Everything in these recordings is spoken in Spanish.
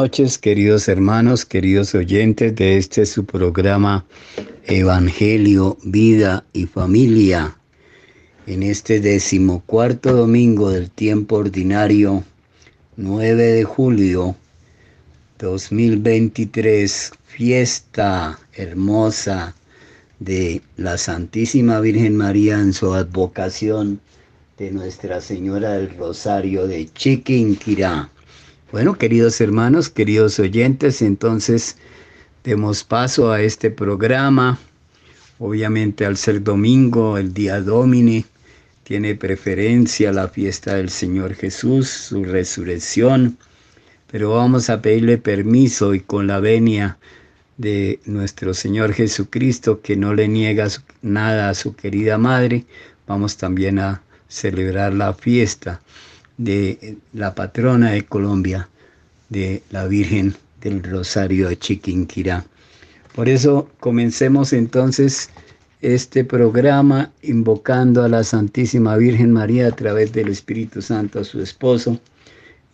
noches, queridos hermanos, queridos oyentes de este su programa Evangelio, Vida y Familia. En este decimocuarto domingo del tiempo ordinario, 9 de julio 2023, fiesta hermosa de la Santísima Virgen María en su advocación de Nuestra Señora del Rosario de Chiquinquirá. Bueno, queridos hermanos, queridos oyentes, entonces demos paso a este programa. Obviamente al ser domingo, el día domine, tiene preferencia la fiesta del Señor Jesús, su resurrección, pero vamos a pedirle permiso y con la venia de nuestro Señor Jesucristo, que no le niega nada a su querida madre, vamos también a celebrar la fiesta de la patrona de Colombia, de la Virgen del Rosario de Chiquinquirá. Por eso comencemos entonces este programa invocando a la Santísima Virgen María a través del Espíritu Santo a su esposo.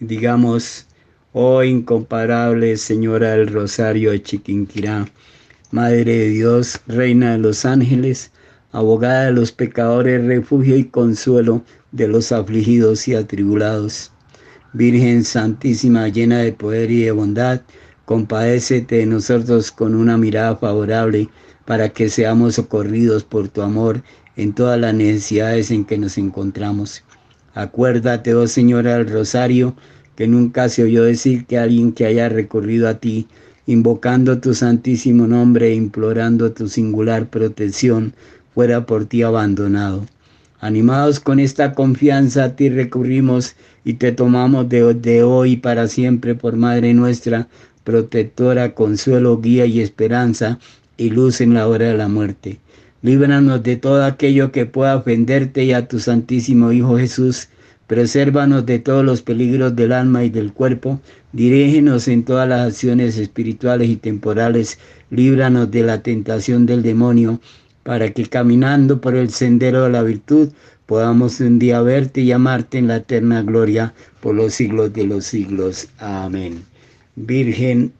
Digamos, oh incomparable Señora del Rosario de Chiquinquirá, Madre de Dios, Reina de los ángeles, abogada de los pecadores, refugio y consuelo de los afligidos y atribulados. Virgen Santísima, llena de poder y de bondad, compadécete de nosotros con una mirada favorable para que seamos socorridos por tu amor en todas las necesidades en que nos encontramos. Acuérdate, oh Señora del Rosario, que nunca se oyó decir que alguien que haya recorrido a ti, invocando tu santísimo nombre e implorando tu singular protección, fuera por ti abandonado. Animados con esta confianza, a ti recurrimos y te tomamos de, de hoy para siempre por Madre nuestra, protectora, consuelo, guía y esperanza y luz en la hora de la muerte. Líbranos de todo aquello que pueda ofenderte y a tu Santísimo Hijo Jesús. Presérvanos de todos los peligros del alma y del cuerpo. Dirígenos en todas las acciones espirituales y temporales. Líbranos de la tentación del demonio para que caminando por el sendero de la virtud podamos un día verte y amarte en la eterna gloria por los siglos de los siglos. Amén. Virgen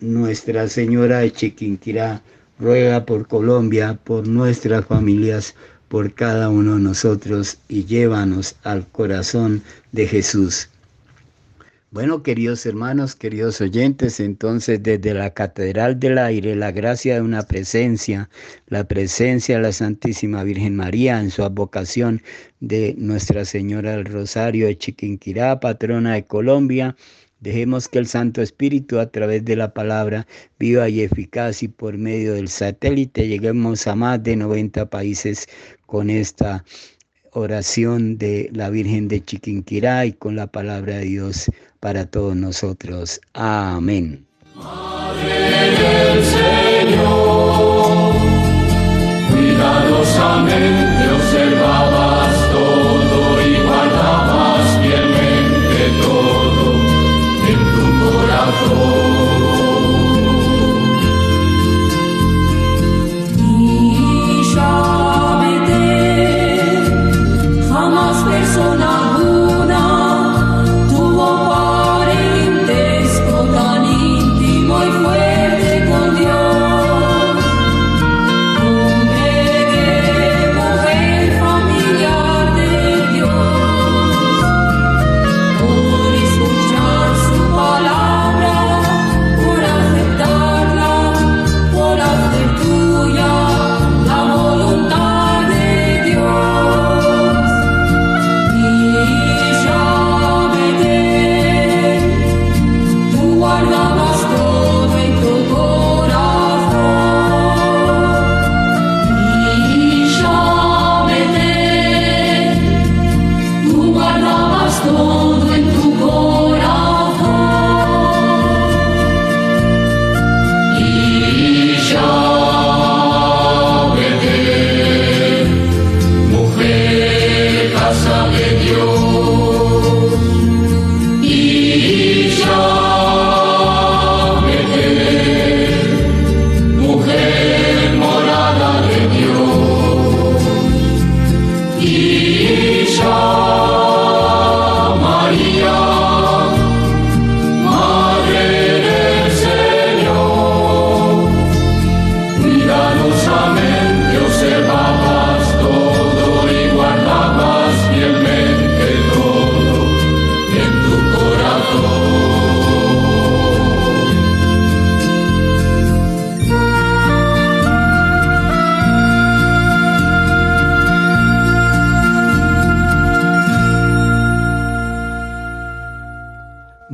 Nuestra Señora de Chiquinquirá, ruega por Colombia, por nuestras familias, por cada uno de nosotros y llévanos al corazón de Jesús. Bueno, queridos hermanos, queridos oyentes, entonces desde la Catedral del Aire, la gracia de una presencia, la presencia de la Santísima Virgen María en su advocación de Nuestra Señora del Rosario de Chiquinquirá, patrona de Colombia, Dejemos que el Santo Espíritu a través de la palabra viva y eficaz y por medio del satélite lleguemos a más de 90 países con esta oración de la Virgen de Chiquinquirá y con la palabra de Dios para todos nosotros. Amén. Madre del Señor, cuidadosamente observabas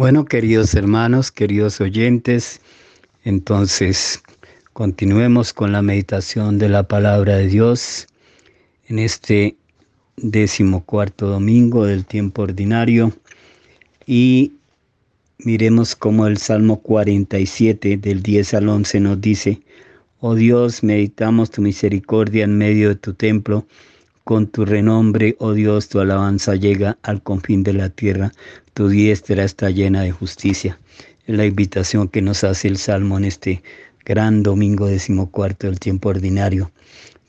Bueno, queridos hermanos, queridos oyentes, entonces continuemos con la meditación de la palabra de Dios en este decimocuarto domingo del tiempo ordinario y miremos cómo el Salmo 47 del 10 al 11 nos dice, Oh Dios, meditamos tu misericordia en medio de tu templo, con tu renombre, oh Dios, tu alabanza llega al confín de la tierra, tu diestra está llena de justicia. Es la invitación que nos hace el Salmo en este gran domingo decimocuarto del tiempo ordinario.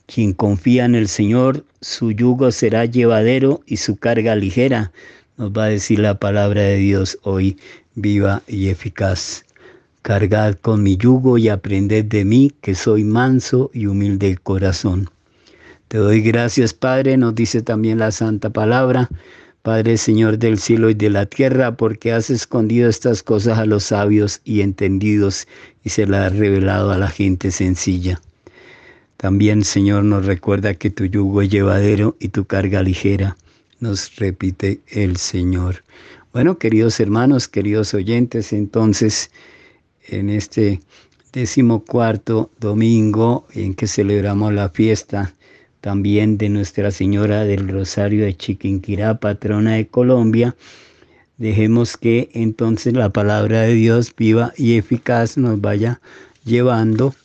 Quien confía en el Señor, su yugo será llevadero y su carga ligera, nos va a decir la palabra de Dios hoy, viva y eficaz. Cargad con mi yugo y aprended de mí, que soy manso y humilde de corazón. Te doy gracias, Padre, nos dice también la santa palabra. Padre Señor del cielo y de la tierra, porque has escondido estas cosas a los sabios y entendidos y se las has revelado a la gente sencilla. También, Señor, nos recuerda que tu yugo es llevadero y tu carga ligera, nos repite el Señor. Bueno, queridos hermanos, queridos oyentes, entonces, en este decimocuarto domingo en que celebramos la fiesta también de Nuestra Señora del Rosario de Chiquinquirá, patrona de Colombia, dejemos que entonces la palabra de Dios viva y eficaz nos vaya llevando.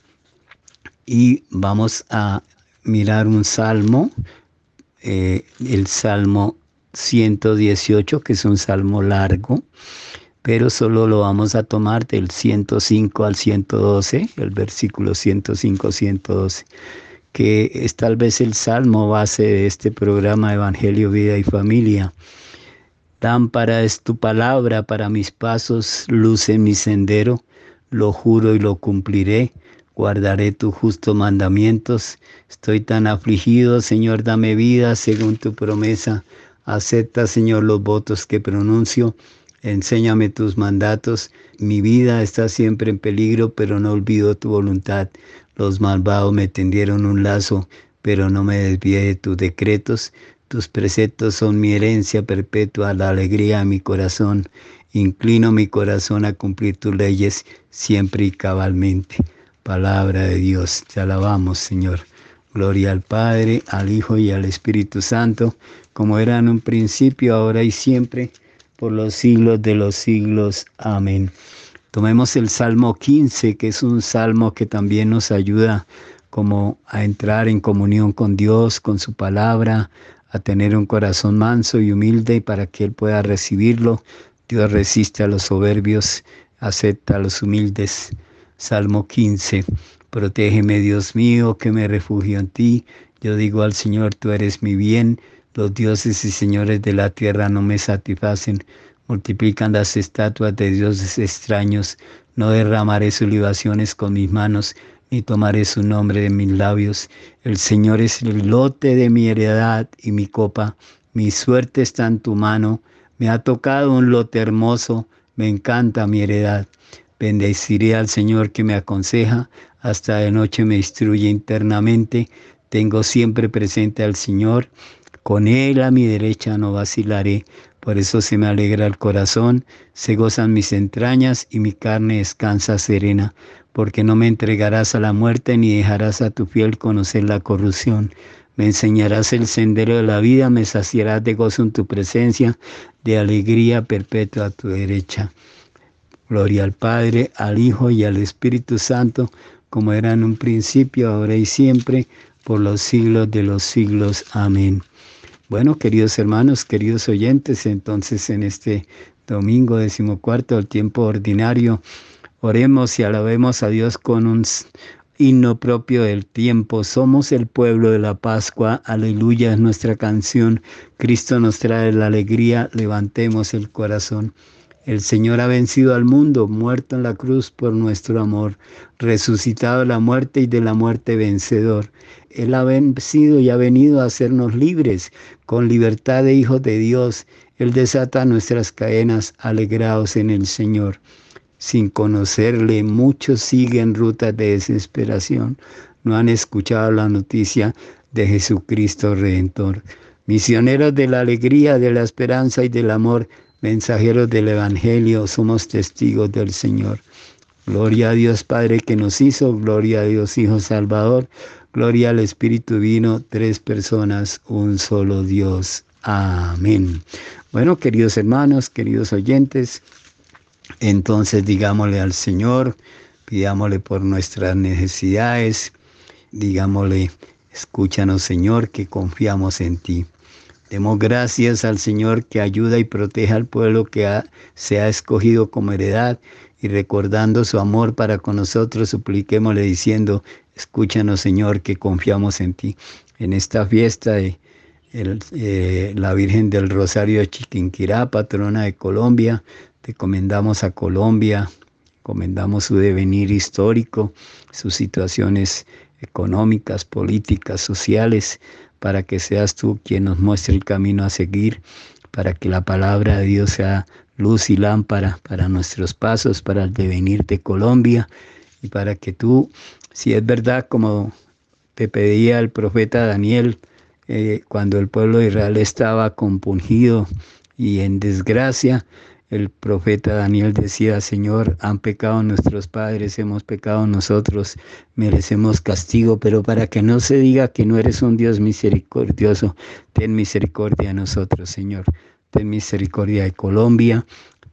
Y vamos a mirar un salmo, eh, el salmo 118, que es un salmo largo, pero solo lo vamos a tomar del 105 al 112, el versículo 105 112 que es tal vez el salmo base de este programa Evangelio, Vida y Familia. Lámpara es tu palabra para mis pasos, luz en mi sendero, lo juro y lo cumpliré, guardaré tus justos mandamientos. Estoy tan afligido, Señor, dame vida según tu promesa. Acepta, Señor, los votos que pronuncio. Enséñame tus mandatos. Mi vida está siempre en peligro, pero no olvido tu voluntad. Los malvados me tendieron un lazo, pero no me desvié de tus decretos. Tus preceptos son mi herencia perpetua, la alegría de mi corazón. Inclino mi corazón a cumplir tus leyes siempre y cabalmente. Palabra de Dios, te alabamos, Señor. Gloria al Padre, al Hijo y al Espíritu Santo, como era en un principio, ahora y siempre, por los siglos de los siglos. Amén. Tomemos el Salmo 15, que es un salmo que también nos ayuda como a entrar en comunión con Dios, con su palabra, a tener un corazón manso y humilde para que Él pueda recibirlo. Dios resiste a los soberbios, acepta a los humildes. Salmo 15. Protégeme, Dios mío, que me refugio en ti. Yo digo al Señor, tú eres mi bien. Los dioses y señores de la tierra no me satisfacen. Multiplican las estatuas de dioses extraños. No derramaré sus libaciones con mis manos y tomaré su nombre de mis labios. El Señor es el lote de mi heredad y mi copa. Mi suerte está en tu mano. Me ha tocado un lote hermoso. Me encanta mi heredad. Bendeciré al Señor que me aconseja. Hasta de noche me instruye internamente. Tengo siempre presente al Señor. Con Él a mi derecha no vacilaré. Por eso se me alegra el corazón, se gozan mis entrañas y mi carne descansa serena, porque no me entregarás a la muerte ni dejarás a tu fiel conocer la corrupción. Me enseñarás el sendero de la vida, me saciarás de gozo en tu presencia, de alegría perpetua a tu derecha. Gloria al Padre, al Hijo y al Espíritu Santo, como era en un principio, ahora y siempre, por los siglos de los siglos. Amén. Bueno, queridos hermanos, queridos oyentes, entonces en este domingo decimocuarto del tiempo ordinario, oremos y alabemos a Dios con un himno propio del tiempo. Somos el pueblo de la Pascua, aleluya es nuestra canción. Cristo nos trae la alegría, levantemos el corazón. El Señor ha vencido al mundo, muerto en la cruz por nuestro amor, resucitado de la muerte y de la muerte vencedor. Él ha vencido y ha venido a hacernos libres, con libertad de hijos de Dios. Él desata nuestras cadenas, alegrados en el Señor. Sin conocerle, muchos siguen rutas de desesperación. No han escuchado la noticia de Jesucristo Redentor. Misioneros de la alegría, de la esperanza y del amor, mensajeros del Evangelio, somos testigos del Señor. Gloria a Dios Padre que nos hizo, gloria a Dios Hijo Salvador, gloria al Espíritu Vino, tres personas, un solo Dios. Amén. Bueno, queridos hermanos, queridos oyentes, entonces digámosle al Señor, pidámosle por nuestras necesidades, digámosle, escúchanos Señor, que confiamos en ti. Demos gracias al Señor que ayuda y protege al pueblo que se ha escogido como heredad y recordando su amor para con nosotros, supliquémosle diciendo, escúchanos Señor que confiamos en ti. En esta fiesta de eh, la Virgen del Rosario de Chiquinquirá, patrona de Colombia, te comendamos a Colombia, comendamos su devenir histórico, sus situaciones económicas, políticas, sociales, para que seas tú quien nos muestre el camino a seguir, para que la palabra de Dios sea luz y lámpara para nuestros pasos, para el devenir de Colombia y para que tú, si es verdad como te pedía el profeta Daniel, eh, cuando el pueblo de Israel estaba compungido y en desgracia, el profeta Daniel decía, Señor, han pecado nuestros padres, hemos pecado nosotros, merecemos castigo, pero para que no se diga que no eres un Dios misericordioso, ten misericordia de nosotros, Señor. Ten misericordia de Colombia,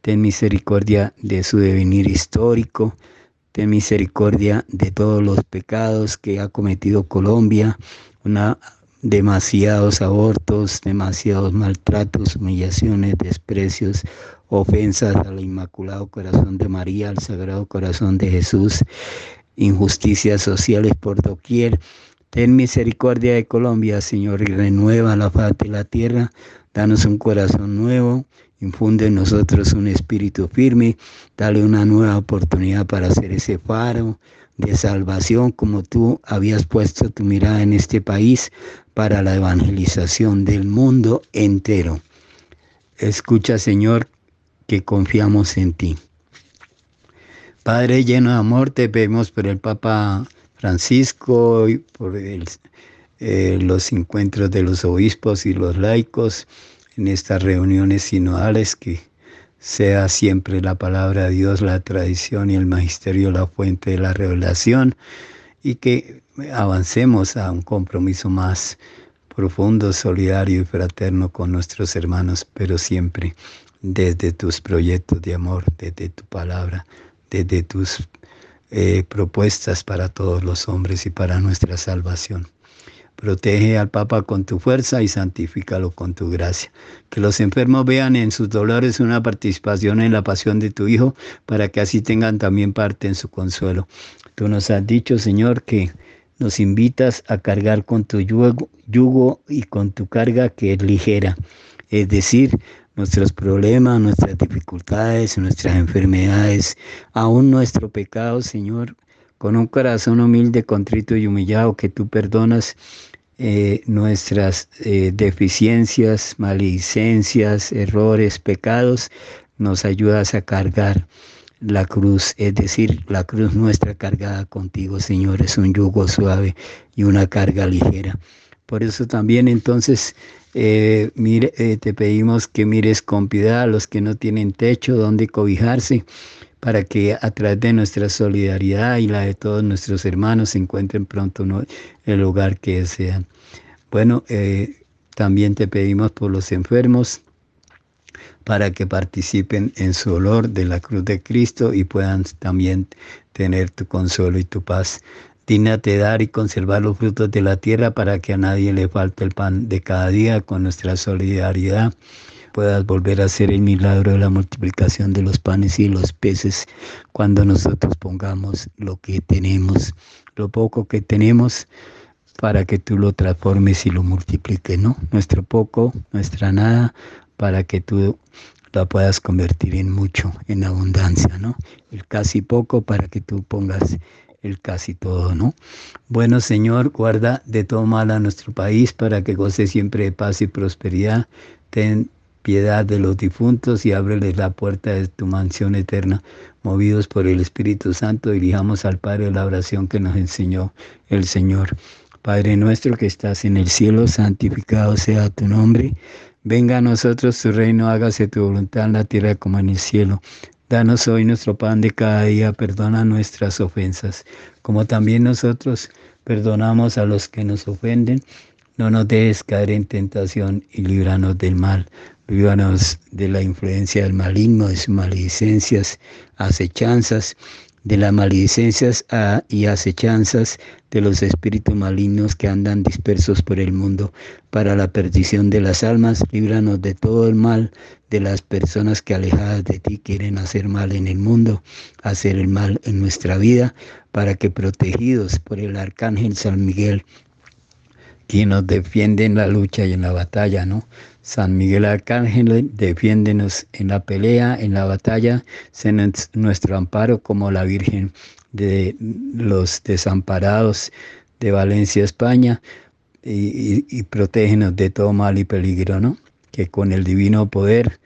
ten misericordia de su devenir histórico, ten misericordia de todos los pecados que ha cometido Colombia, una demasiados abortos, demasiados maltratos, humillaciones, desprecios, ofensas al Inmaculado Corazón de María, al Sagrado Corazón de Jesús, injusticias sociales por doquier. Ten misericordia de Colombia, Señor, y renueva la faz de la tierra. Danos un corazón nuevo, infunde en nosotros un espíritu firme, dale una nueva oportunidad para hacer ese faro de salvación como tú habías puesto tu mirada en este país para la evangelización del mundo entero. Escucha, Señor, que confiamos en ti. Padre lleno de amor, te pedimos por el Papa Francisco y por eh, los encuentros de los obispos y los laicos en estas reuniones sinodales que sea siempre la palabra de Dios, la tradición y el magisterio la fuente de la revelación y que avancemos a un compromiso más profundo, solidario y fraterno con nuestros hermanos, pero siempre desde tus proyectos de amor, desde tu palabra, desde tus eh, propuestas para todos los hombres y para nuestra salvación. Protege al Papa con tu fuerza y santifícalo con tu gracia. Que los enfermos vean en sus dolores una participación en la pasión de tu Hijo, para que así tengan también parte en su consuelo. Tú nos has dicho, Señor, que nos invitas a cargar con tu yugo, y con tu carga que es ligera. Es decir, nuestros problemas, nuestras dificultades, nuestras enfermedades, aún nuestro pecado, Señor, con un corazón humilde, contrito y humillado, que tú perdonas eh, nuestras eh, deficiencias, maledicencias, errores, pecados, nos ayudas a cargar la cruz, es decir, la cruz nuestra cargada contigo, Señor, es un yugo suave y una carga ligera. Por eso también entonces eh, mire, te pedimos que mires con piedad a los que no tienen techo donde cobijarse, para que a través de nuestra solidaridad y la de todos nuestros hermanos se encuentren pronto el lugar que desean. Bueno, eh, también te pedimos por los enfermos para que participen en su olor de la cruz de Cristo y puedan también tener tu consuelo y tu paz. Dígnate dar y conservar los frutos de la tierra para que a nadie le falte el pan de cada día con nuestra solidaridad puedas volver a hacer el milagro de la multiplicación de los panes y los peces cuando nosotros pongamos lo que tenemos, lo poco que tenemos, para que tú lo transformes y lo multipliques, ¿no? Nuestro poco, nuestra nada, para que tú la puedas convertir en mucho, en abundancia, ¿no? El casi poco para que tú pongas el casi todo, ¿no? Bueno, Señor, guarda de todo mal a nuestro país para que goce siempre de paz y prosperidad. Ten piedad de los difuntos y ábreles la puerta de tu mansión eterna. Movidos por el Espíritu Santo, dirijamos al Padre la oración que nos enseñó el Señor. Padre nuestro que estás en el cielo, santificado sea tu nombre. Venga a nosotros tu reino, hágase tu voluntad en la tierra como en el cielo. Danos hoy nuestro pan de cada día, perdona nuestras ofensas, como también nosotros perdonamos a los que nos ofenden. No nos dejes caer en tentación y líbranos del mal líbranos de la influencia del maligno, de sus maledicencias, acechanzas, de las maledicencias ah, y acechanzas de los espíritus malignos que andan dispersos por el mundo para la perdición de las almas, líbranos de todo el mal de las personas que alejadas de ti quieren hacer mal en el mundo, hacer el mal en nuestra vida, para que protegidos por el arcángel San Miguel, quien nos defiende en la lucha y en la batalla, ¿no? San Miguel Arcángel, defiéndenos en la pelea, en la batalla, sé nuestro amparo como la Virgen de los desamparados de Valencia, España, y, y protégenos de todo mal y peligro, ¿no? Que con el divino poder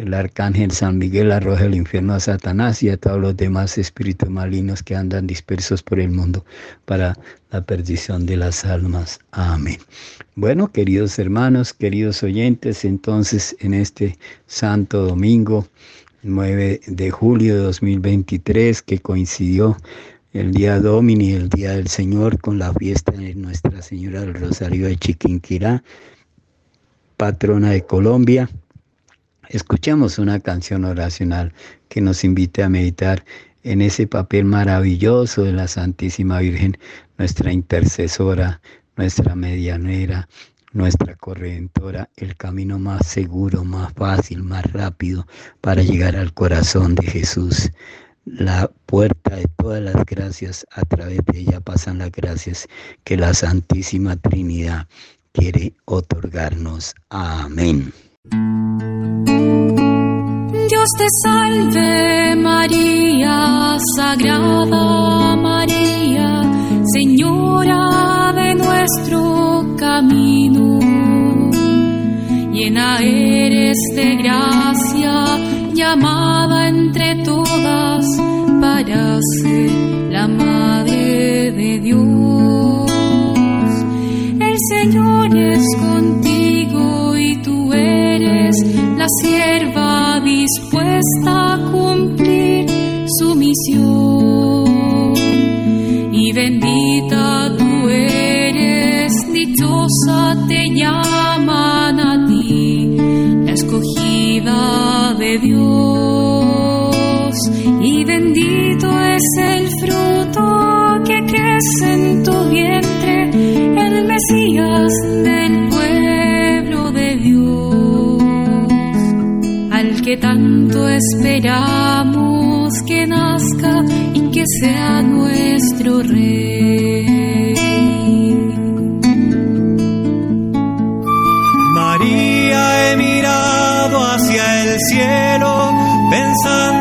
el arcángel San Miguel arroja el infierno a Satanás y a todos los demás espíritus malignos que andan dispersos por el mundo para la perdición de las almas. Amén. Bueno, queridos hermanos, queridos oyentes, entonces en este Santo Domingo, 9 de julio de 2023, que coincidió el día Domini, el día del Señor, con la fiesta de Nuestra Señora del Rosario de Chiquinquirá, patrona de Colombia Escuchemos una canción oracional que nos invite a meditar en ese papel maravilloso de la Santísima Virgen, nuestra intercesora, nuestra medianera, nuestra corredentora, el camino más seguro, más fácil, más rápido para llegar al corazón de Jesús. La puerta de todas las gracias, a través de ella pasan las gracias que la Santísima Trinidad quiere otorgarnos. Amén. Dios te salve María, Sagrada María, Señora de nuestro camino. Llena eres de gracia, llamada entre todas para ser la Madre de Dios. La sierva dispuesta a cumplir su misión. Y bendita tú eres, dichosa te llaman a ti, la escogida de Dios. Y bendito es el fruto que crece en tu vientre, el Mesías del que tanto esperamos que nazca y que sea nuestro rey. María, he mirado hacia el cielo, pensando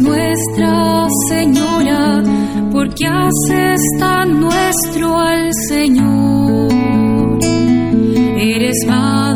nuestra Señora, porque haces tan nuestro al Señor. Eres Madre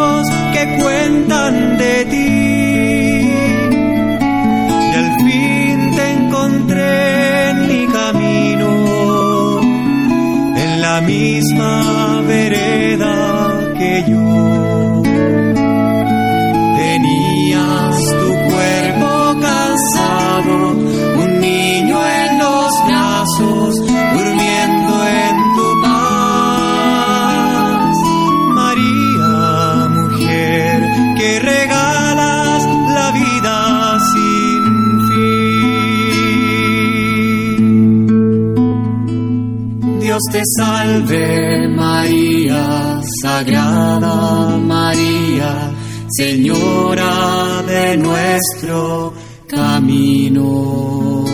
Dios te salve María, Sagrada María, Señora de nuestro camino.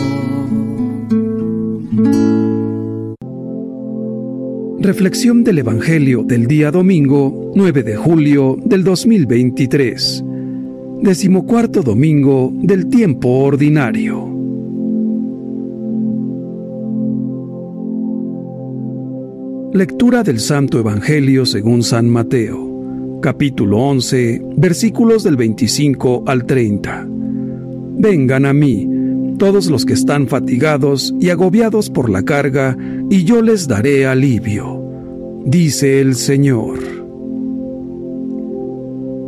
Reflexión del Evangelio del día domingo 9 de julio del 2023. Decimocuarto domingo del tiempo ordinario. Lectura del Santo Evangelio según San Mateo, capítulo 11, versículos del 25 al 30. Vengan a mí, todos los que están fatigados y agobiados por la carga, y yo les daré alivio, dice el Señor.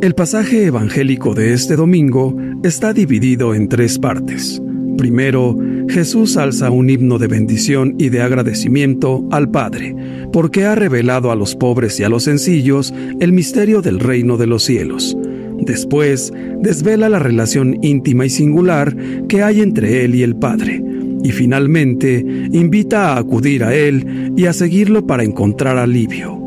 El pasaje evangélico de este domingo está dividido en tres partes. Primero, Jesús alza un himno de bendición y de agradecimiento al Padre, porque ha revelado a los pobres y a los sencillos el misterio del reino de los cielos. Después, desvela la relación íntima y singular que hay entre él y el Padre. Y finalmente, invita a acudir a él y a seguirlo para encontrar alivio.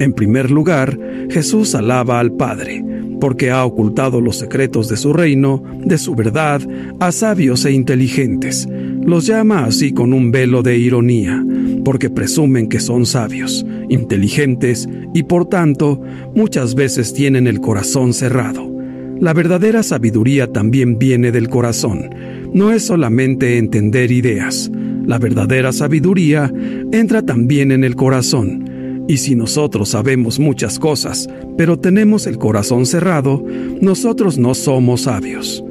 En primer lugar, Jesús alaba al Padre, porque ha ocultado los secretos de su reino, de su verdad, a sabios e inteligentes. Los llama así con un velo de ironía, porque presumen que son sabios, inteligentes y por tanto muchas veces tienen el corazón cerrado. La verdadera sabiduría también viene del corazón, no es solamente entender ideas. La verdadera sabiduría entra también en el corazón y si nosotros sabemos muchas cosas, pero tenemos el corazón cerrado, nosotros no somos sabios.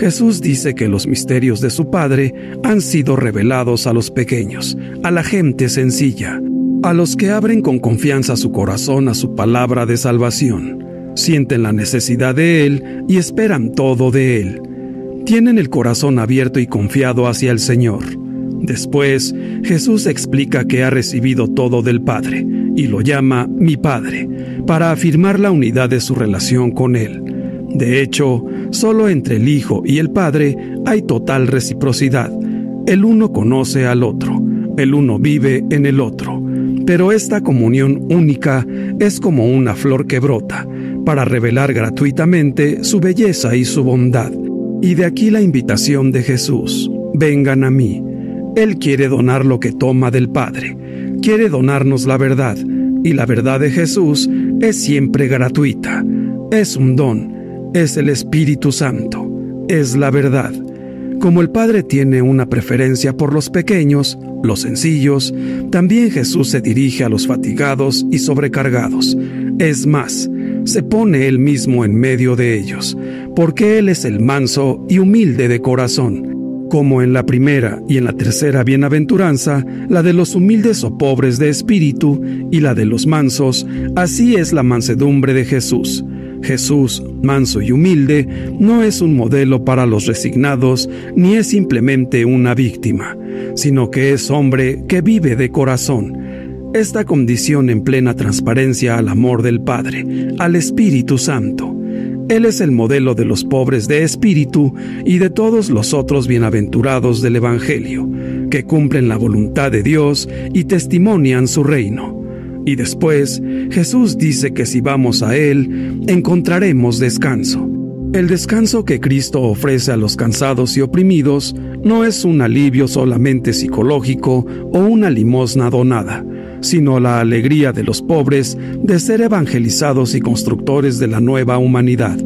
Jesús dice que los misterios de su Padre han sido revelados a los pequeños, a la gente sencilla, a los que abren con confianza su corazón a su palabra de salvación, sienten la necesidad de Él y esperan todo de Él. Tienen el corazón abierto y confiado hacia el Señor. Después, Jesús explica que ha recibido todo del Padre y lo llama mi Padre, para afirmar la unidad de su relación con Él. De hecho, solo entre el Hijo y el Padre hay total reciprocidad. El uno conoce al otro, el uno vive en el otro. Pero esta comunión única es como una flor que brota, para revelar gratuitamente su belleza y su bondad. Y de aquí la invitación de Jesús, vengan a mí. Él quiere donar lo que toma del Padre, quiere donarnos la verdad, y la verdad de Jesús es siempre gratuita. Es un don, es el Espíritu Santo, es la verdad. Como el Padre tiene una preferencia por los pequeños, los sencillos, también Jesús se dirige a los fatigados y sobrecargados. Es más, se pone él mismo en medio de ellos, porque Él es el manso y humilde de corazón como en la primera y en la tercera bienaventuranza, la de los humildes o pobres de espíritu y la de los mansos, así es la mansedumbre de Jesús. Jesús, manso y humilde, no es un modelo para los resignados ni es simplemente una víctima, sino que es hombre que vive de corazón. Esta condición en plena transparencia al amor del Padre, al Espíritu Santo. Él es el modelo de los pobres de espíritu y de todos los otros bienaventurados del Evangelio, que cumplen la voluntad de Dios y testimonian su reino. Y después Jesús dice que si vamos a Él, encontraremos descanso. El descanso que Cristo ofrece a los cansados y oprimidos no es un alivio solamente psicológico o una limosna donada sino la alegría de los pobres de ser evangelizados y constructores de la nueva humanidad.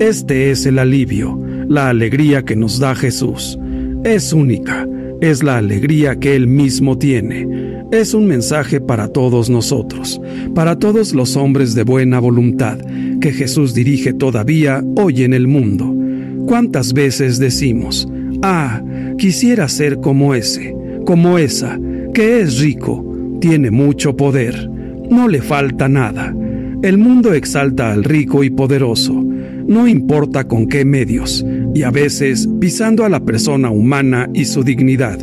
Este es el alivio, la alegría que nos da Jesús. Es única, es la alegría que Él mismo tiene. Es un mensaje para todos nosotros, para todos los hombres de buena voluntad, que Jesús dirige todavía hoy en el mundo. ¿Cuántas veces decimos, ah, quisiera ser como ese, como esa, que es rico, tiene mucho poder, no le falta nada. El mundo exalta al rico y poderoso, no importa con qué medios, y a veces pisando a la persona humana y su dignidad.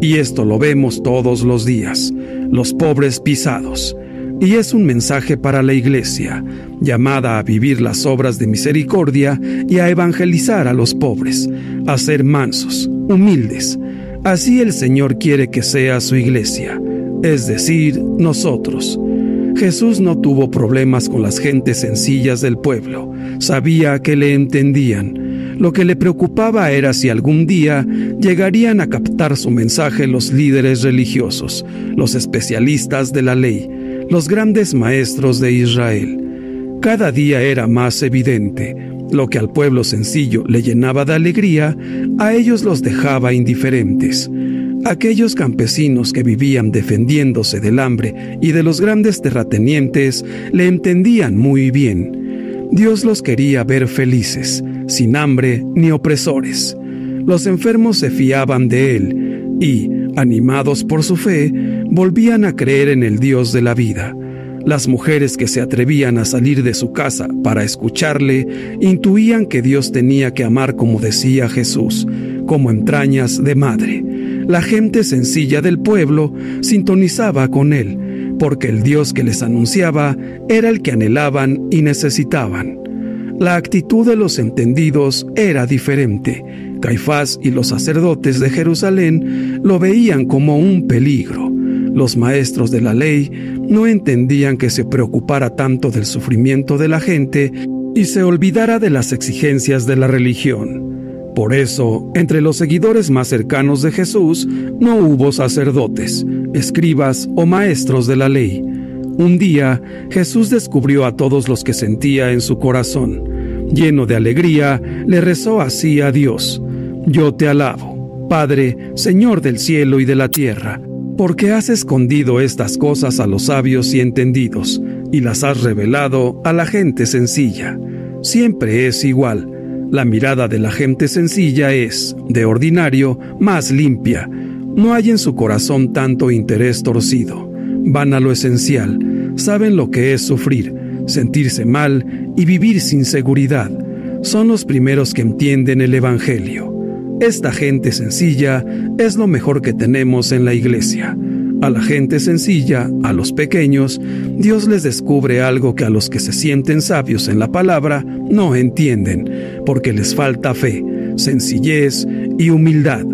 Y esto lo vemos todos los días, los pobres pisados. Y es un mensaje para la Iglesia, llamada a vivir las obras de misericordia y a evangelizar a los pobres, a ser mansos, humildes. Así el Señor quiere que sea su Iglesia es decir, nosotros. Jesús no tuvo problemas con las gentes sencillas del pueblo, sabía que le entendían. Lo que le preocupaba era si algún día llegarían a captar su mensaje los líderes religiosos, los especialistas de la ley, los grandes maestros de Israel. Cada día era más evidente. Lo que al pueblo sencillo le llenaba de alegría, a ellos los dejaba indiferentes. Aquellos campesinos que vivían defendiéndose del hambre y de los grandes terratenientes le entendían muy bien. Dios los quería ver felices, sin hambre ni opresores. Los enfermos se fiaban de Él y, animados por su fe, volvían a creer en el Dios de la vida. Las mujeres que se atrevían a salir de su casa para escucharle intuían que Dios tenía que amar como decía Jesús, como entrañas de madre la gente sencilla del pueblo sintonizaba con él, porque el Dios que les anunciaba era el que anhelaban y necesitaban. la actitud de los entendidos era diferente. Caifás y los sacerdotes de Jerusalén lo veían como un peligro. Los maestros de la ley no entendían que se preocupara tanto del sufrimiento de la gente y se olvidara de las exigencias de la religión. Por eso, entre los seguidores más cercanos de Jesús no hubo sacerdotes, escribas o maestros de la ley. Un día, Jesús descubrió a todos los que sentía en su corazón. Lleno de alegría, le rezó así a Dios. Yo te alabo, Padre, Señor del cielo y de la tierra, porque has escondido estas cosas a los sabios y entendidos, y las has revelado a la gente sencilla. Siempre es igual la mirada de la gente sencilla es, de ordinario, más limpia. No hay en su corazón tanto interés torcido. Van a lo esencial, saben lo que es sufrir, sentirse mal y vivir sin seguridad. Son los primeros que entienden el Evangelio. Esta gente sencilla es lo mejor que tenemos en la iglesia. A la gente sencilla, a los pequeños, Dios les descubre algo que a los que se sienten sabios en la palabra no entienden, porque les falta fe, sencillez y humildad.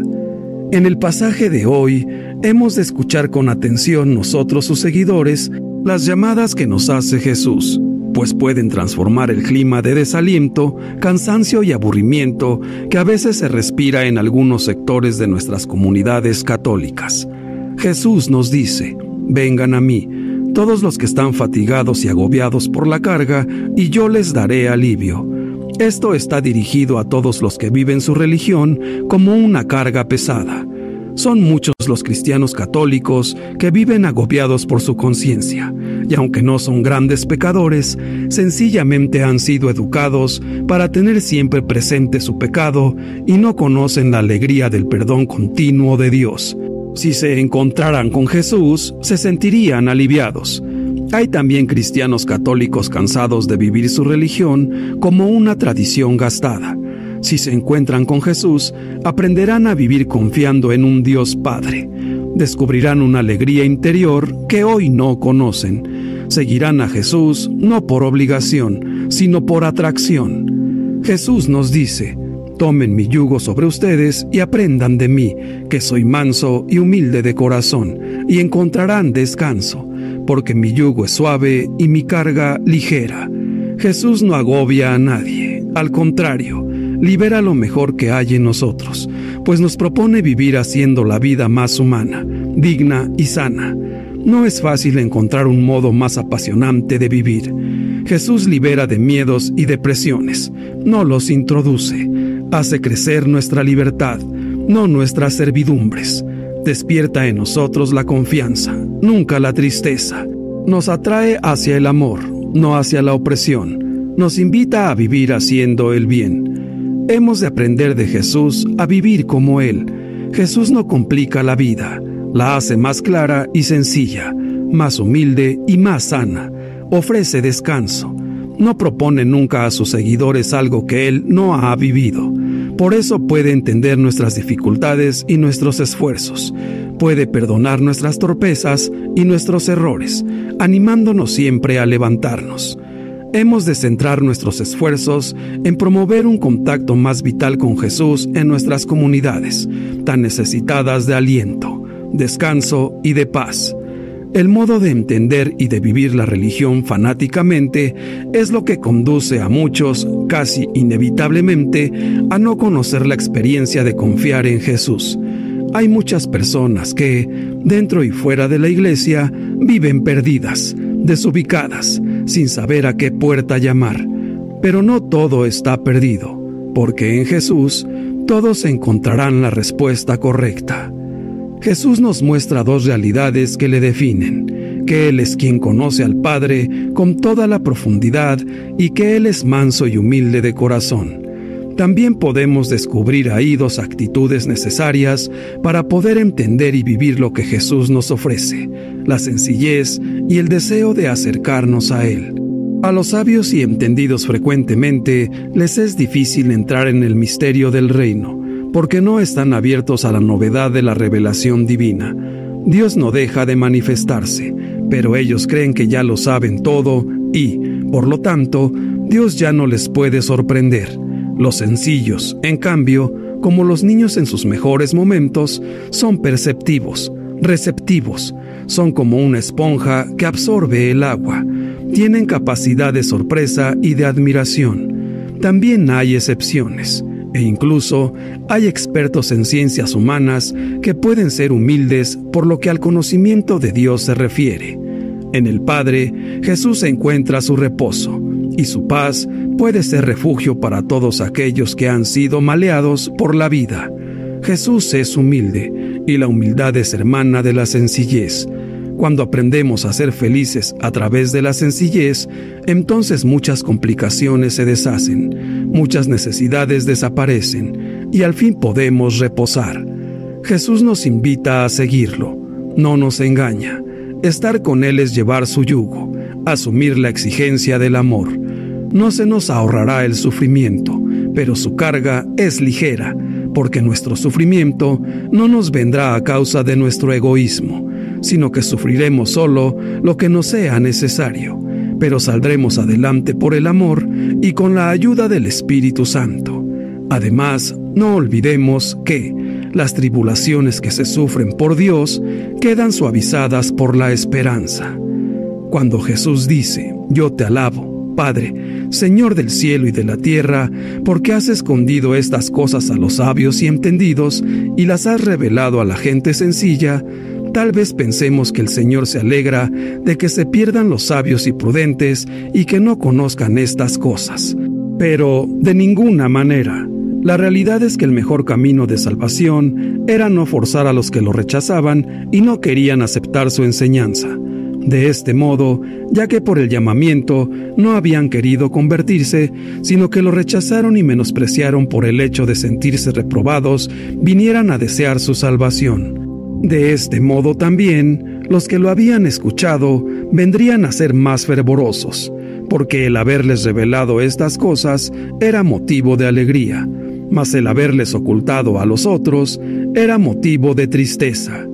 En el pasaje de hoy hemos de escuchar con atención nosotros sus seguidores las llamadas que nos hace Jesús, pues pueden transformar el clima de desaliento, cansancio y aburrimiento que a veces se respira en algunos sectores de nuestras comunidades católicas. Jesús nos dice, vengan a mí, todos los que están fatigados y agobiados por la carga, y yo les daré alivio. Esto está dirigido a todos los que viven su religión como una carga pesada. Son muchos los cristianos católicos que viven agobiados por su conciencia, y aunque no son grandes pecadores, sencillamente han sido educados para tener siempre presente su pecado y no conocen la alegría del perdón continuo de Dios. Si se encontraran con Jesús, se sentirían aliviados. Hay también cristianos católicos cansados de vivir su religión como una tradición gastada. Si se encuentran con Jesús, aprenderán a vivir confiando en un Dios Padre. Descubrirán una alegría interior que hoy no conocen. Seguirán a Jesús no por obligación, sino por atracción. Jesús nos dice, Tomen mi yugo sobre ustedes y aprendan de mí, que soy manso y humilde de corazón, y encontrarán descanso, porque mi yugo es suave y mi carga ligera. Jesús no agobia a nadie, al contrario, libera lo mejor que hay en nosotros, pues nos propone vivir haciendo la vida más humana, digna y sana. No es fácil encontrar un modo más apasionante de vivir. Jesús libera de miedos y depresiones, no los introduce hace crecer nuestra libertad, no nuestras servidumbres. Despierta en nosotros la confianza, nunca la tristeza. Nos atrae hacia el amor, no hacia la opresión. Nos invita a vivir haciendo el bien. Hemos de aprender de Jesús a vivir como Él. Jesús no complica la vida, la hace más clara y sencilla, más humilde y más sana. Ofrece descanso. No propone nunca a sus seguidores algo que Él no ha vivido. Por eso puede entender nuestras dificultades y nuestros esfuerzos. Puede perdonar nuestras torpezas y nuestros errores, animándonos siempre a levantarnos. Hemos de centrar nuestros esfuerzos en promover un contacto más vital con Jesús en nuestras comunidades, tan necesitadas de aliento, descanso y de paz. El modo de entender y de vivir la religión fanáticamente es lo que conduce a muchos, casi inevitablemente, a no conocer la experiencia de confiar en Jesús. Hay muchas personas que, dentro y fuera de la iglesia, viven perdidas, desubicadas, sin saber a qué puerta llamar. Pero no todo está perdido, porque en Jesús todos encontrarán la respuesta correcta. Jesús nos muestra dos realidades que le definen, que Él es quien conoce al Padre con toda la profundidad y que Él es manso y humilde de corazón. También podemos descubrir ahí dos actitudes necesarias para poder entender y vivir lo que Jesús nos ofrece, la sencillez y el deseo de acercarnos a Él. A los sabios y entendidos frecuentemente les es difícil entrar en el misterio del reino, porque no están abiertos a la novedad de la revelación divina. Dios no deja de manifestarse, pero ellos creen que ya lo saben todo y, por lo tanto, Dios ya no les puede sorprender. Los sencillos, en cambio, como los niños en sus mejores momentos, son perceptivos, receptivos, son como una esponja que absorbe el agua, tienen capacidad de sorpresa y de admiración. También hay excepciones, e incluso hay expertos en ciencias humanas que pueden ser humildes por lo que al conocimiento de Dios se refiere. En el Padre, Jesús encuentra su reposo, y su paz puede ser refugio para todos aquellos que han sido maleados por la vida. Jesús es humilde, y la humildad es hermana de la sencillez. Cuando aprendemos a ser felices a través de la sencillez, entonces muchas complicaciones se deshacen, muchas necesidades desaparecen y al fin podemos reposar. Jesús nos invita a seguirlo, no nos engaña. Estar con Él es llevar su yugo, asumir la exigencia del amor. No se nos ahorrará el sufrimiento, pero su carga es ligera, porque nuestro sufrimiento no nos vendrá a causa de nuestro egoísmo, sino que sufriremos solo lo que nos sea necesario, pero saldremos adelante por el amor y con la ayuda del Espíritu Santo. Además, no olvidemos que las tribulaciones que se sufren por Dios quedan suavizadas por la esperanza. Cuando Jesús dice, yo te alabo, Padre, Señor del cielo y de la tierra, porque has escondido estas cosas a los sabios y entendidos y las has revelado a la gente sencilla, Tal vez pensemos que el Señor se alegra de que se pierdan los sabios y prudentes y que no conozcan estas cosas. Pero de ninguna manera. La realidad es que el mejor camino de salvación era no forzar a los que lo rechazaban y no querían aceptar su enseñanza. De este modo, ya que por el llamamiento no habían querido convertirse, sino que lo rechazaron y menospreciaron por el hecho de sentirse reprobados, vinieran a desear su salvación. De este modo también, los que lo habían escuchado vendrían a ser más fervorosos, porque el haberles revelado estas cosas era motivo de alegría, mas el haberles ocultado a los otros era motivo de tristeza.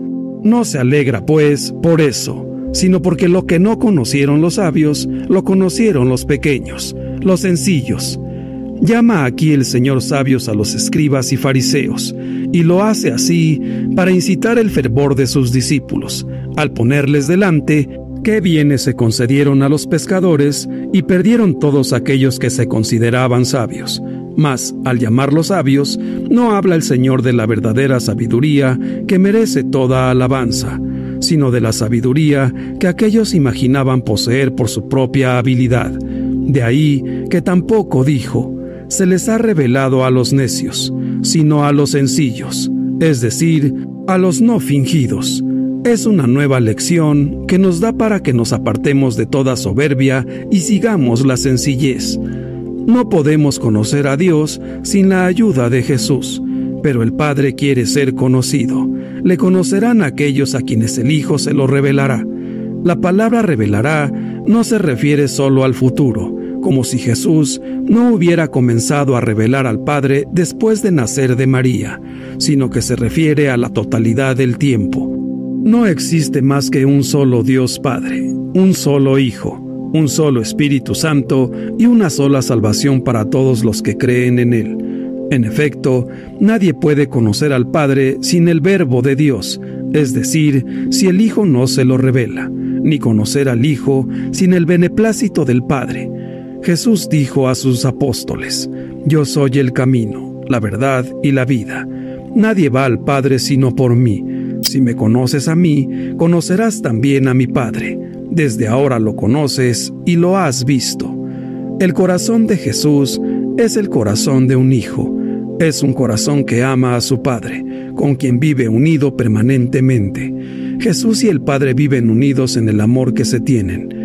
No se alegra, pues, por eso, sino porque lo que no conocieron los sabios, lo conocieron los pequeños, los sencillos, Llama aquí el Señor sabios a los escribas y fariseos, y lo hace así para incitar el fervor de sus discípulos, al ponerles delante qué bienes se concedieron a los pescadores y perdieron todos aquellos que se consideraban sabios. Mas, al llamarlos sabios, no habla el Señor de la verdadera sabiduría que merece toda alabanza, sino de la sabiduría que aquellos imaginaban poseer por su propia habilidad. De ahí que tampoco dijo, se les ha revelado a los necios, sino a los sencillos, es decir, a los no fingidos. Es una nueva lección que nos da para que nos apartemos de toda soberbia y sigamos la sencillez. No podemos conocer a Dios sin la ayuda de Jesús, pero el Padre quiere ser conocido. Le conocerán aquellos a quienes el Hijo se lo revelará. La palabra revelará no se refiere solo al futuro, como si Jesús no hubiera comenzado a revelar al Padre después de nacer de María, sino que se refiere a la totalidad del tiempo. No existe más que un solo Dios Padre, un solo Hijo, un solo Espíritu Santo y una sola salvación para todos los que creen en Él. En efecto, nadie puede conocer al Padre sin el Verbo de Dios, es decir, si el Hijo no se lo revela, ni conocer al Hijo sin el beneplácito del Padre. Jesús dijo a sus apóstoles, Yo soy el camino, la verdad y la vida. Nadie va al Padre sino por mí. Si me conoces a mí, conocerás también a mi Padre. Desde ahora lo conoces y lo has visto. El corazón de Jesús es el corazón de un hijo. Es un corazón que ama a su Padre, con quien vive unido permanentemente. Jesús y el Padre viven unidos en el amor que se tienen.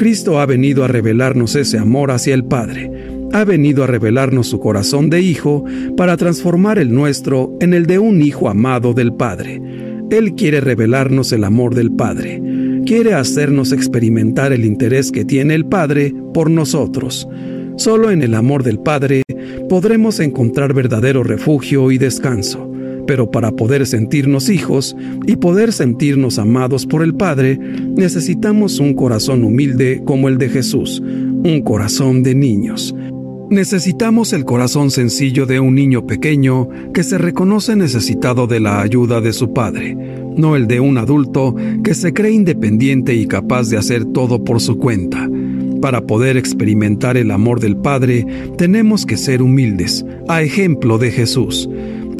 Cristo ha venido a revelarnos ese amor hacia el Padre. Ha venido a revelarnos su corazón de hijo para transformar el nuestro en el de un hijo amado del Padre. Él quiere revelarnos el amor del Padre. Quiere hacernos experimentar el interés que tiene el Padre por nosotros. Solo en el amor del Padre podremos encontrar verdadero refugio y descanso. Pero para poder sentirnos hijos y poder sentirnos amados por el Padre, necesitamos un corazón humilde como el de Jesús, un corazón de niños. Necesitamos el corazón sencillo de un niño pequeño que se reconoce necesitado de la ayuda de su padre, no el de un adulto que se cree independiente y capaz de hacer todo por su cuenta. Para poder experimentar el amor del Padre, tenemos que ser humildes, a ejemplo de Jesús.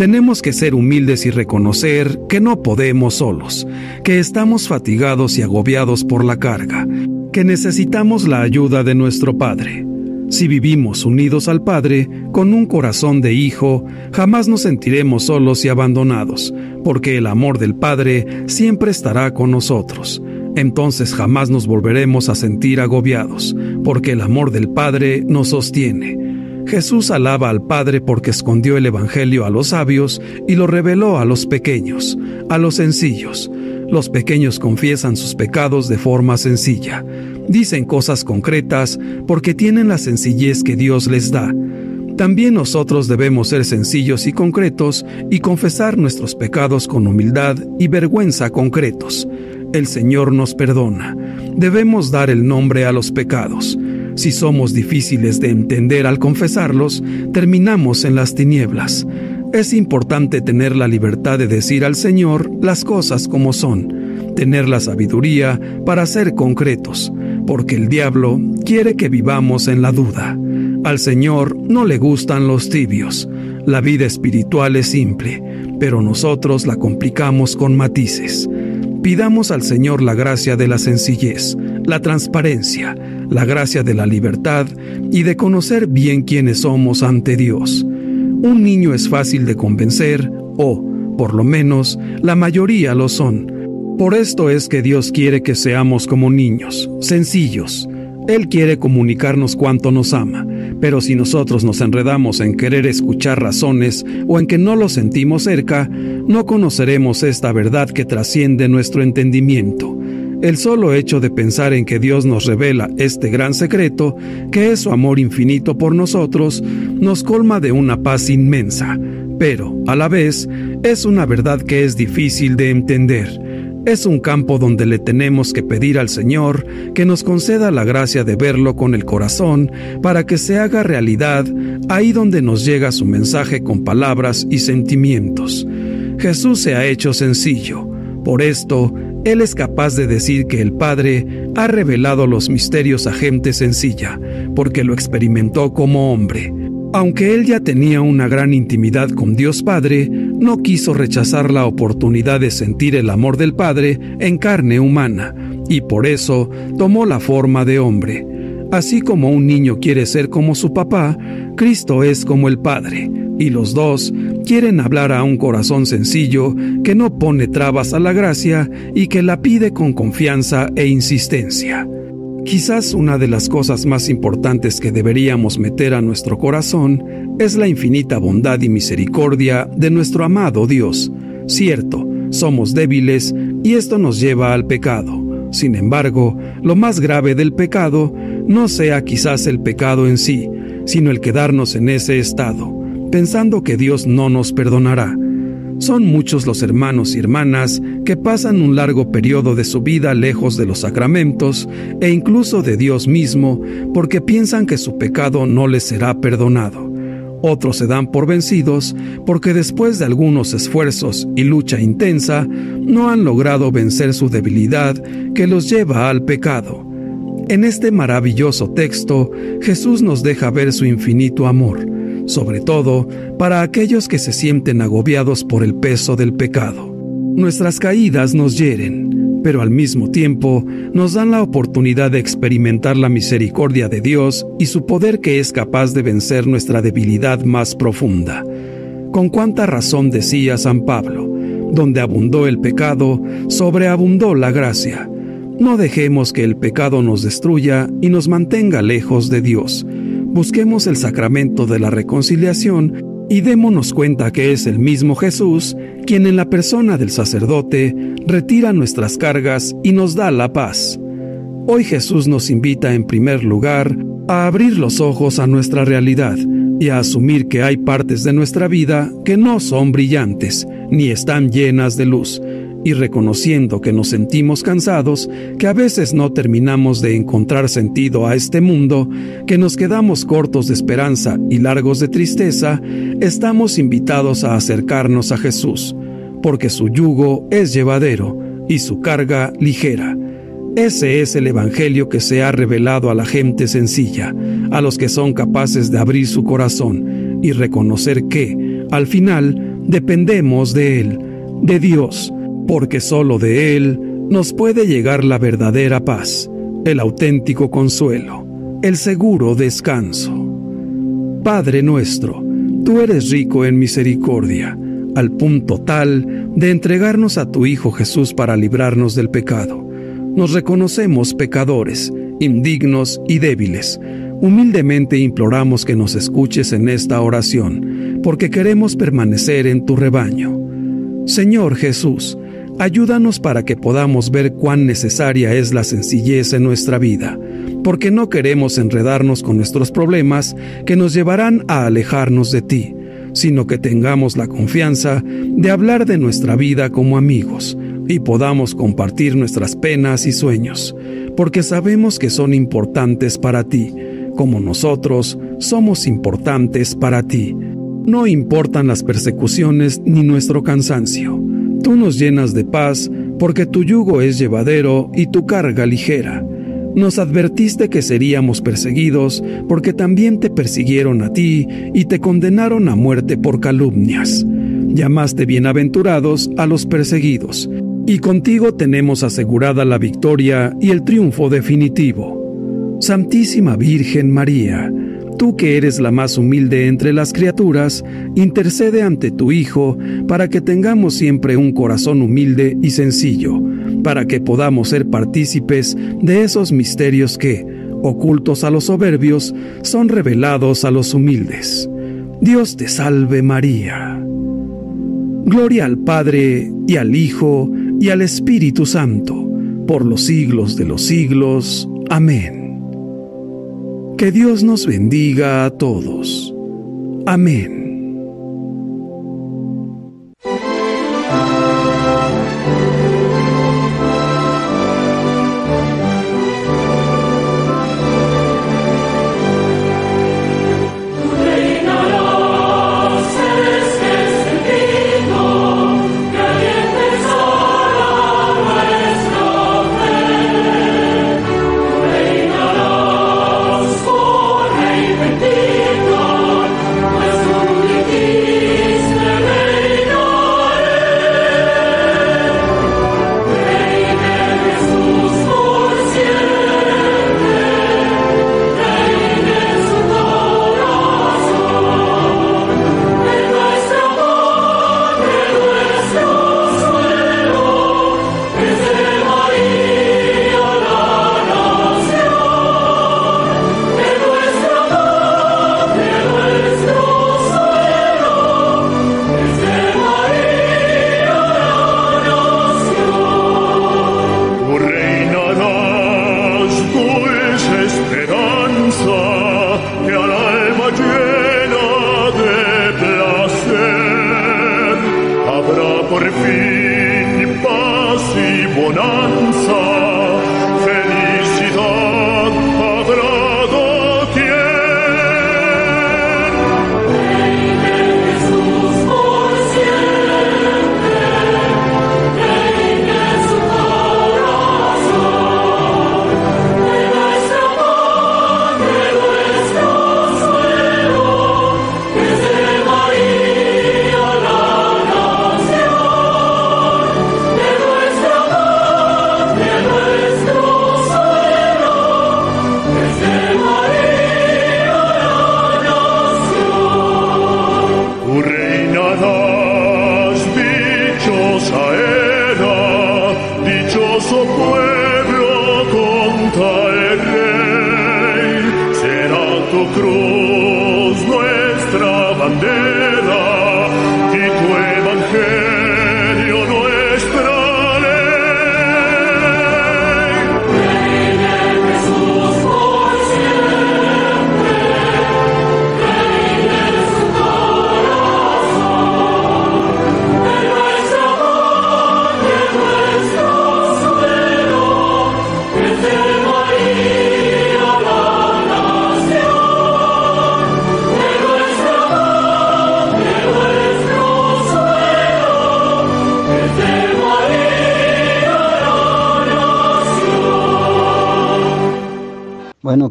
Tenemos que ser humildes y reconocer que no podemos solos, que estamos fatigados y agobiados por la carga, que necesitamos la ayuda de nuestro Padre. Si vivimos unidos al Padre, con un corazón de hijo, jamás nos sentiremos solos y abandonados, porque el amor del Padre siempre estará con nosotros. Entonces jamás nos volveremos a sentir agobiados, porque el amor del Padre nos sostiene. Jesús alaba al Padre porque escondió el Evangelio a los sabios y lo reveló a los pequeños, a los sencillos. Los pequeños confiesan sus pecados de forma sencilla. Dicen cosas concretas porque tienen la sencillez que Dios les da. También nosotros debemos ser sencillos y concretos y confesar nuestros pecados con humildad y vergüenza concretos. El Señor nos perdona. Debemos dar el nombre a los pecados. Si somos difíciles de entender al confesarlos, terminamos en las tinieblas. Es importante tener la libertad de decir al Señor las cosas como son, tener la sabiduría para ser concretos, porque el diablo quiere que vivamos en la duda. Al Señor no le gustan los tibios. La vida espiritual es simple, pero nosotros la complicamos con matices. Pidamos al Señor la gracia de la sencillez, la transparencia, la gracia de la libertad y de conocer bien quiénes somos ante Dios. Un niño es fácil de convencer, o, por lo menos, la mayoría lo son. Por esto es que Dios quiere que seamos como niños, sencillos. Él quiere comunicarnos cuánto nos ama, pero si nosotros nos enredamos en querer escuchar razones o en que no lo sentimos cerca, no conoceremos esta verdad que trasciende nuestro entendimiento. El solo hecho de pensar en que Dios nos revela este gran secreto, que es su amor infinito por nosotros, nos colma de una paz inmensa, pero, a la vez, es una verdad que es difícil de entender. Es un campo donde le tenemos que pedir al Señor que nos conceda la gracia de verlo con el corazón para que se haga realidad ahí donde nos llega su mensaje con palabras y sentimientos. Jesús se ha hecho sencillo. Por esto, él es capaz de decir que el Padre ha revelado los misterios a gente sencilla, porque lo experimentó como hombre. Aunque él ya tenía una gran intimidad con Dios Padre, no quiso rechazar la oportunidad de sentir el amor del Padre en carne humana, y por eso tomó la forma de hombre. Así como un niño quiere ser como su papá, Cristo es como el Padre, y los dos quieren hablar a un corazón sencillo que no pone trabas a la gracia y que la pide con confianza e insistencia. Quizás una de las cosas más importantes que deberíamos meter a nuestro corazón es la infinita bondad y misericordia de nuestro amado Dios. Cierto, somos débiles y esto nos lleva al pecado. Sin embargo, lo más grave del pecado no sea quizás el pecado en sí, sino el quedarnos en ese estado pensando que Dios no nos perdonará. Son muchos los hermanos y hermanas que pasan un largo periodo de su vida lejos de los sacramentos e incluso de Dios mismo porque piensan que su pecado no les será perdonado. Otros se dan por vencidos porque después de algunos esfuerzos y lucha intensa no han logrado vencer su debilidad que los lleva al pecado. En este maravilloso texto Jesús nos deja ver su infinito amor sobre todo para aquellos que se sienten agobiados por el peso del pecado. Nuestras caídas nos hieren, pero al mismo tiempo nos dan la oportunidad de experimentar la misericordia de Dios y su poder que es capaz de vencer nuestra debilidad más profunda. Con cuánta razón decía San Pablo, donde abundó el pecado, sobreabundó la gracia. No dejemos que el pecado nos destruya y nos mantenga lejos de Dios busquemos el sacramento de la reconciliación y démonos cuenta que es el mismo Jesús quien en la persona del sacerdote retira nuestras cargas y nos da la paz. Hoy Jesús nos invita en primer lugar a abrir los ojos a nuestra realidad y a asumir que hay partes de nuestra vida que no son brillantes ni están llenas de luz y reconociendo que nos sentimos cansados, que a veces no terminamos de encontrar sentido a este mundo, que nos quedamos cortos de esperanza y largos de tristeza, estamos invitados a acercarnos a Jesús, porque su yugo es llevadero y su carga ligera. Ese es el Evangelio que se ha revelado a la gente sencilla, a los que son capaces de abrir su corazón y reconocer que, al final, dependemos de Él, de Dios, porque solo de Él nos puede llegar la verdadera paz, el auténtico consuelo, el seguro descanso. Padre nuestro, tú eres rico en misericordia, al punto tal de entregarnos a tu Hijo Jesús para librarnos del pecado. Nos reconocemos pecadores, indignos y débiles. Humildemente imploramos que nos escuches en esta oración, porque queremos permanecer en tu rebaño. Señor Jesús, Ayúdanos para que podamos ver cuán necesaria es la sencillez en nuestra vida, porque no queremos enredarnos con nuestros problemas que nos llevarán a alejarnos de ti, sino que tengamos la confianza de hablar de nuestra vida como amigos y podamos compartir nuestras penas y sueños, porque sabemos que son importantes para ti, como nosotros somos importantes para ti. No importan las persecuciones ni nuestro cansancio Tú nos llenas de paz porque tu yugo es llevadero y tu carga ligera. Nos advertiste que seríamos perseguidos porque también te persiguieron a ti y te condenaron a muerte por calumnias. Llamaste bienaventurados a los perseguidos, y contigo tenemos asegurada la victoria y el triunfo definitivo. Santísima Virgen María, tú que eres la más humilde entre las criaturas, intercede ante tu Hijo para que tengamos siempre un corazón humilde y sencillo, para que podamos ser partícipes de esos misterios que, ocultos a los soberbios, son revelados a los humildes. Dios te salve María. Gloria al Padre y al Hijo y al Espíritu Santo, por los siglos de los siglos. Amén. Que Dios nos bendiga a todos. Amén.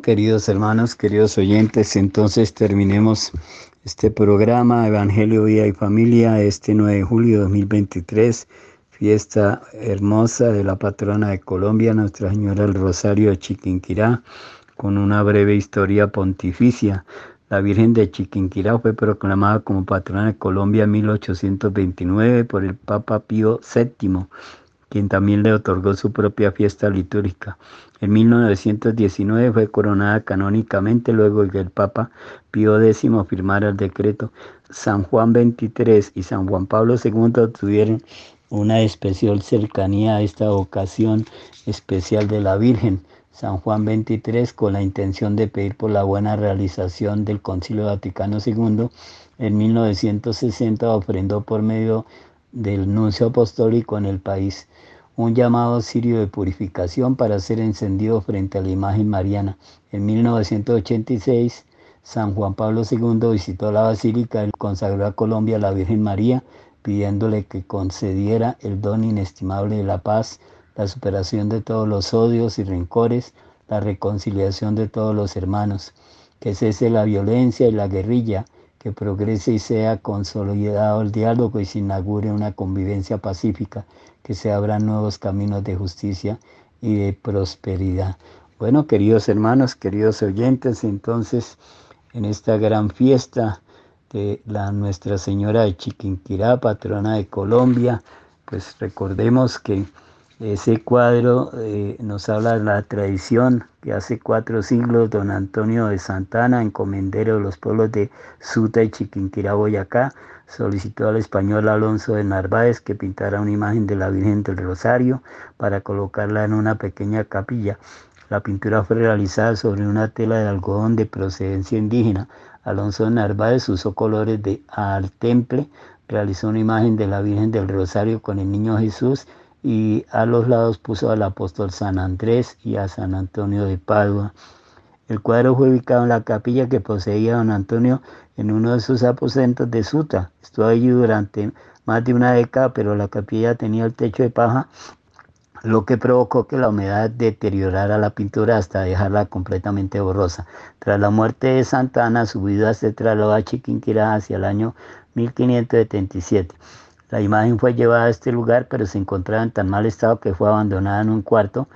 Queridos hermanos, queridos oyentes, entonces terminemos este programa Evangelio, Vida y Familia este 9 de julio de 2023, fiesta hermosa de la patrona de Colombia, Nuestra Señora del Rosario de Chiquinquirá, con una breve historia pontificia. La Virgen de Chiquinquirá fue proclamada como patrona de Colombia en 1829 por el Papa Pío VII, quien también le otorgó su propia fiesta litúrgica. En 1919 fue coronada canónicamente luego que el Papa Pío X firmara el decreto. San Juan XXIII y San Juan Pablo II tuvieron una especial cercanía a esta ocasión especial de la Virgen. San Juan XXIII con la intención de pedir por la buena realización del Concilio Vaticano II en 1960 ofrendó por medio del nuncio apostólico en el país un llamado sirio de purificación para ser encendido frente a la imagen mariana. En 1986, San Juan Pablo II visitó la basílica y consagró a Colombia a la Virgen María, pidiéndole que concediera el don inestimable de la paz, la superación de todos los odios y rencores, la reconciliación de todos los hermanos, que cese la violencia y la guerrilla, que progrese y sea consolidado el diálogo y se inaugure una convivencia pacífica, que se abran nuevos caminos de justicia y de prosperidad. Bueno, queridos hermanos, queridos oyentes, entonces en esta gran fiesta de la Nuestra Señora de Chiquinquirá, patrona de Colombia, pues recordemos que ese cuadro eh, nos habla de la tradición que hace cuatro siglos don Antonio de Santana, encomendero de los pueblos de Suta y Chiquinquirá, Boyacá, solicitó al español Alonso de Narváez que pintara una imagen de la Virgen del Rosario para colocarla en una pequeña capilla. La pintura fue realizada sobre una tela de algodón de procedencia indígena. Alonso de Narváez usó colores de al temple, realizó una imagen de la Virgen del Rosario con el Niño Jesús y a los lados puso al apóstol San Andrés y a San Antonio de Padua. El cuadro fue ubicado en la capilla que poseía don Antonio en uno de sus aposentos de Suta. Estuvo allí durante más de una década, pero la capilla tenía el techo de paja, lo que provocó que la humedad deteriorara la pintura hasta dejarla completamente borrosa. Tras la muerte de Santana, su vida se trasladó a Chiquinquirá hacia el año 1577. La imagen fue llevada a este lugar, pero se encontraba en tan mal estado que fue abandonada en un cuarto,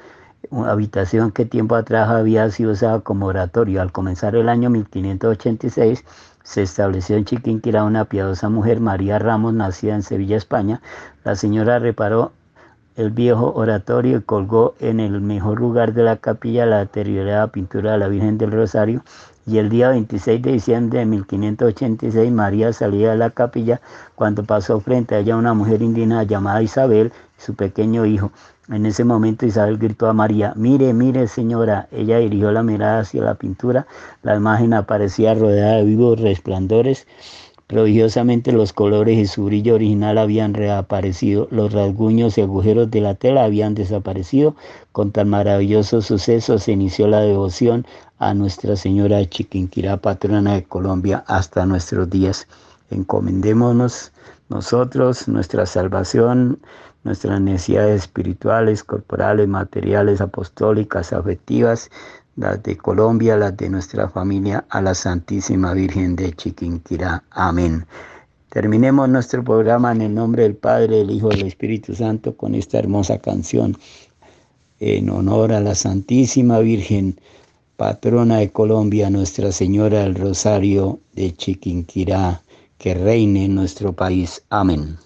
una habitación que tiempo atrás había sido usada como oratorio. Al comenzar el año 1586, se estableció en Chiquinquirá una piadosa mujer, María Ramos, nacida en Sevilla, España. La señora reparó el viejo oratorio y colgó en el mejor lugar de la capilla la deteriorada pintura de la Virgen del Rosario y el día 26 de diciembre de 1586 María salía de la capilla cuando pasó frente a ella una mujer indígena llamada Isabel su pequeño hijo. En ese momento Isabel gritó a María, mire, mire señora. Ella dirigió la mirada hacia la pintura. La imagen aparecía rodeada de vivos resplandores Prodigiosamente los colores y su brillo original habían reaparecido, los rasguños y agujeros de la tela habían desaparecido. Con tan maravilloso suceso se inició la devoción a Nuestra Señora de Chiquinquirá, patrona de Colombia, hasta nuestros días. Encomendémonos nosotros, nuestra salvación, nuestras necesidades espirituales, corporales, materiales, apostólicas, afectivas, las de Colombia, las de nuestra familia, a la Santísima Virgen de Chiquinquirá. Amén. Terminemos nuestro programa en el nombre del Padre, del Hijo y del Espíritu Santo con esta hermosa canción en honor a la Santísima Virgen, patrona de Colombia, Nuestra Señora del Rosario de Chiquinquirá, que reine en nuestro país. Amén.